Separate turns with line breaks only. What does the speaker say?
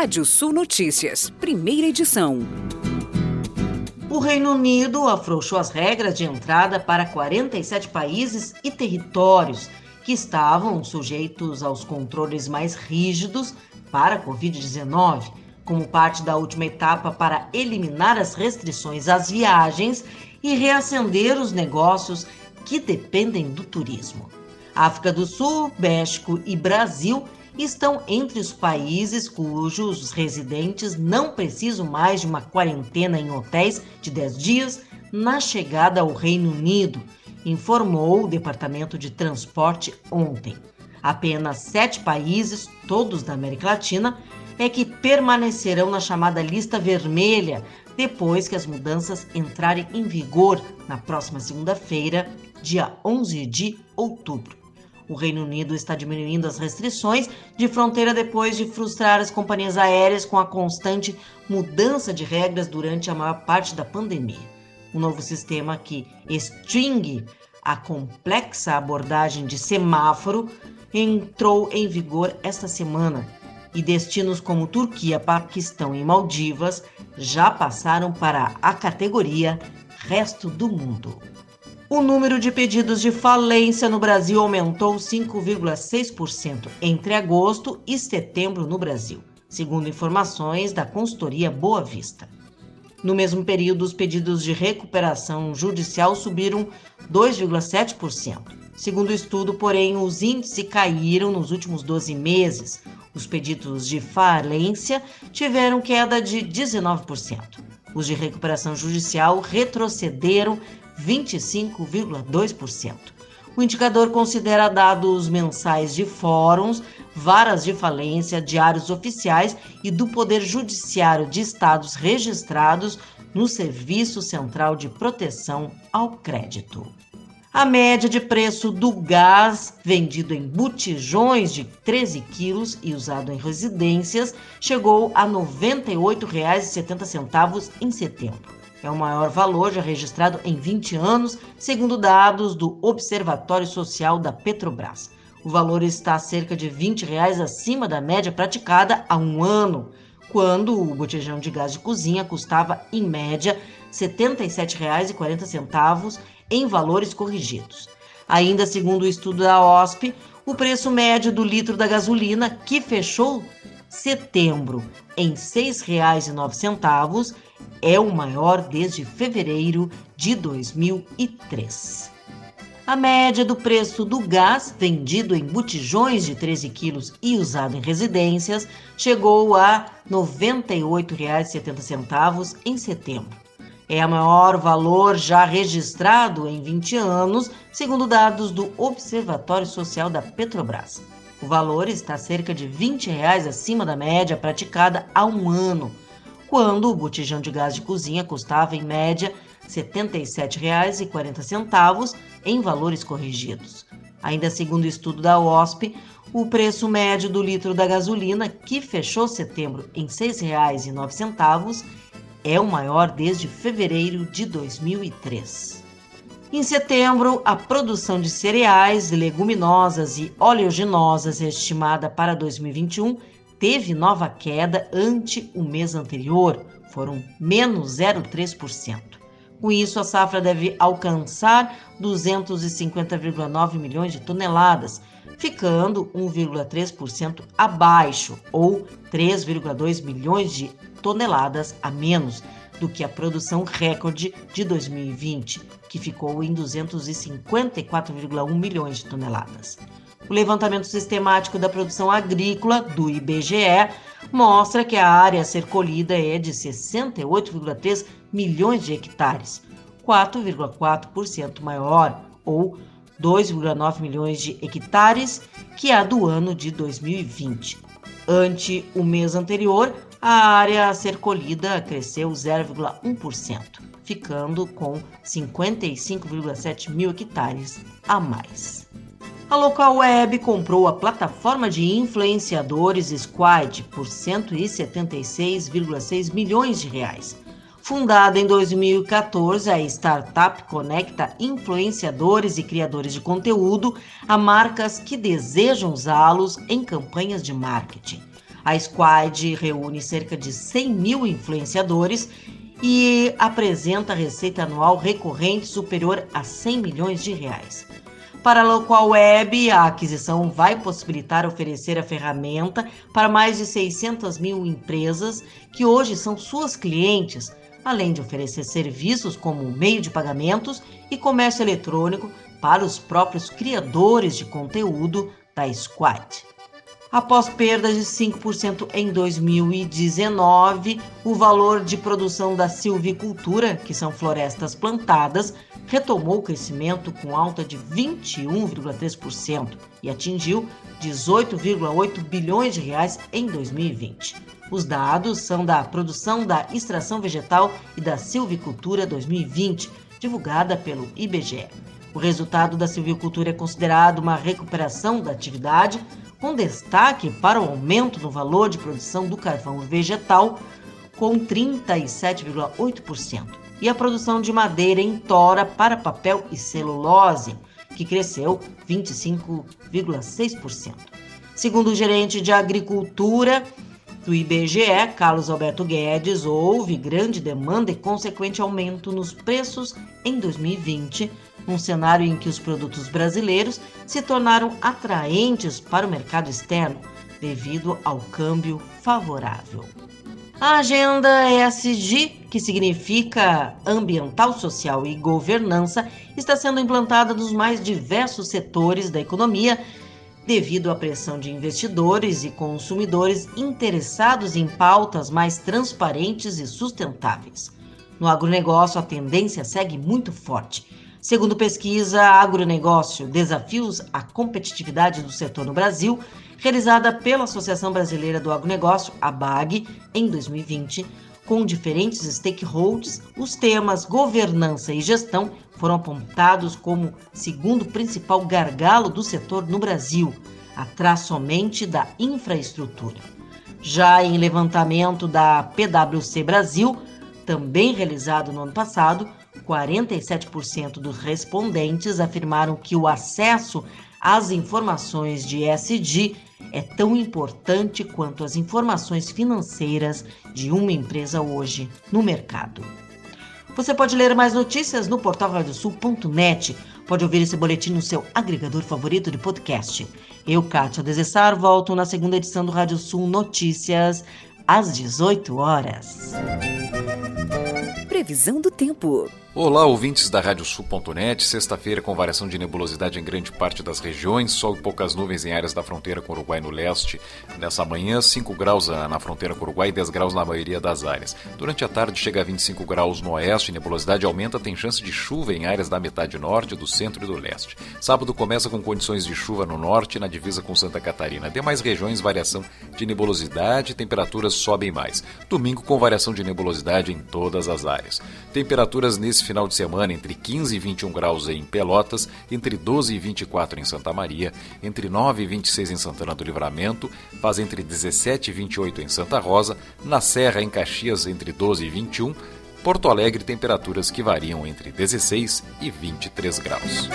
Rádio Sul Notícias, primeira edição.
O Reino Unido afrouxou as regras de entrada para 47 países e territórios que estavam sujeitos aos controles mais rígidos para a Covid-19, como parte da última etapa para eliminar as restrições às viagens e reacender os negócios que dependem do turismo. África do Sul, México e Brasil estão entre os países cujos residentes não precisam mais de uma quarentena em hotéis de 10 dias na chegada ao Reino Unido, informou o Departamento de Transporte ontem. Apenas sete países, todos da América Latina, é que permanecerão na chamada lista vermelha depois que as mudanças entrarem em vigor na próxima segunda-feira, dia 11 de outubro. O Reino Unido está diminuindo as restrições de fronteira depois de frustrar as companhias aéreas com a constante mudança de regras durante a maior parte da pandemia. O novo sistema que extingue a complexa abordagem de semáforo entrou em vigor esta semana e destinos como Turquia, Paquistão e Maldivas já passaram para a categoria Resto do Mundo. O número de pedidos de falência no Brasil aumentou 5,6% entre agosto e setembro no Brasil, segundo informações da consultoria Boa Vista. No mesmo período, os pedidos de recuperação judicial subiram 2,7%. Segundo o estudo, porém, os índices caíram nos últimos 12 meses. Os pedidos de falência tiveram queda de 19%. Os de recuperação judicial retrocederam 25,2%. O indicador considera dados mensais de fóruns, varas de falência, diários oficiais e do Poder Judiciário de estados registrados no Serviço Central de Proteção ao Crédito. A média de preço do gás vendido em botijões de 13 quilos e usado em residências chegou a R$ 98,70 em setembro. É o maior valor já registrado em 20 anos, segundo dados do Observatório Social da Petrobras. O valor está cerca de 20 reais acima da média praticada há um ano, quando o botijão de gás de cozinha custava, em média, R$ 77,40 em valores corrigidos. Ainda segundo o estudo da OSP, o preço médio do litro da gasolina, que fechou setembro em R$ 6,09, é o maior desde fevereiro de 2003. A média do preço do gás vendido em botijões de 13 quilos e usado em residências chegou a R$ 98,70 em setembro. É o maior valor já registrado em 20 anos, segundo dados do Observatório Social da Petrobras. O valor está cerca de 20 reais acima da média praticada há um ano quando o botijão de gás de cozinha custava, em média, R$ 77,40 em valores corrigidos. Ainda segundo o estudo da OSP, o preço médio do litro da gasolina, que fechou setembro em R$ 6,09, é o maior desde fevereiro de 2003. Em setembro, a produção de cereais, leguminosas e oleaginosas estimada para 2021 teve nova queda ante o mês anterior, foram menos 0,3%. Com isso, a safra deve alcançar 250,9 milhões de toneladas, ficando 1,3% abaixo, ou 3,2 milhões de toneladas a menos do que a produção recorde de 2020, que ficou em 254,1 milhões de toneladas. O levantamento sistemático da produção agrícola do IBGE mostra que a área a ser colhida é de 68,3 milhões de hectares, 4,4% maior, ou 2,9 milhões de hectares, que a do ano de 2020. Ante o mês anterior, a área a ser colhida cresceu 0,1%, ficando com 55,7 mil hectares a mais. A Local Web comprou a plataforma de influenciadores Squad por 176,6 milhões de reais. Fundada em 2014, a startup conecta influenciadores e criadores de conteúdo a marcas que desejam usá-los em campanhas de marketing. A Squad reúne cerca de 100 mil influenciadores e apresenta receita anual recorrente superior a 100 milhões de reais. Para a Local Web, a aquisição vai possibilitar oferecer a ferramenta para mais de 600 mil empresas que hoje são suas clientes, além de oferecer serviços como meio de pagamentos e comércio eletrônico para os próprios criadores de conteúdo da Squad. Após perdas de 5% em 2019, o valor de produção da silvicultura, que são florestas plantadas, retomou o crescimento com alta de 21,3% e atingiu 18,8 bilhões de reais em 2020. Os dados são da produção da extração vegetal e da silvicultura 2020, divulgada pelo IBGE. O resultado da silvicultura é considerado uma recuperação da atividade, com destaque para o aumento no valor de produção do carvão vegetal, com 37,8%, e a produção de madeira em tora para papel e celulose, que cresceu 25,6%. Segundo o gerente de agricultura do IBGE, Carlos Alberto Guedes, houve grande demanda e consequente aumento nos preços em 2020, num cenário em que os produtos brasileiros se tornaram atraentes para o mercado externo devido ao câmbio favorável. A agenda ESG, que significa ambiental, social e governança, está sendo implantada nos mais diversos setores da economia devido à pressão de investidores e consumidores interessados em pautas mais transparentes e sustentáveis. No agronegócio, a tendência segue muito forte. Segundo pesquisa Agronegócio Desafios à Competitividade do Setor no Brasil, realizada pela Associação Brasileira do Agronegócio, a BAG, em 2020, com diferentes stakeholders, os temas governança e gestão foram apontados como segundo principal gargalo do setor no Brasil, atrás somente da infraestrutura. Já em levantamento da PwC Brasil, também realizado no ano passado, 47% dos respondentes afirmaram que o acesso às informações de ESG é tão importante quanto as informações financeiras de uma empresa hoje no mercado. Você pode ler mais notícias no portal radiosul.net. Pode ouvir esse boletim no seu agregador favorito de podcast. Eu, Kátia Desessar, volto na segunda edição do Rádio Sul Notícias, às 18 horas.
Previsão do tempo.
Olá, ouvintes da Radiosul.net. Sexta-feira com variação de nebulosidade em grande parte das regiões, sol e poucas nuvens em áreas da fronteira com o Uruguai no leste. Nessa manhã, 5 graus na fronteira com o Uruguai e 10 graus na maioria das áreas. Durante a tarde chega a 25 graus no oeste, nebulosidade aumenta, tem chance de chuva em áreas da metade norte, do centro e do leste. Sábado começa com condições de chuva no norte, na divisa com Santa Catarina. Demais regiões, variação de nebulosidade, temperaturas sobem mais. Domingo com variação de nebulosidade em todas as áreas. Temperaturas nesse final de semana entre 15 e 21 graus em Pelotas, entre 12 e 24 em Santa Maria, entre 9 e 26 em Santana do Livramento, faz entre 17 e 28 em Santa Rosa, na Serra em Caxias entre 12 e 21, Porto Alegre temperaturas que variam entre 16 e 23 graus.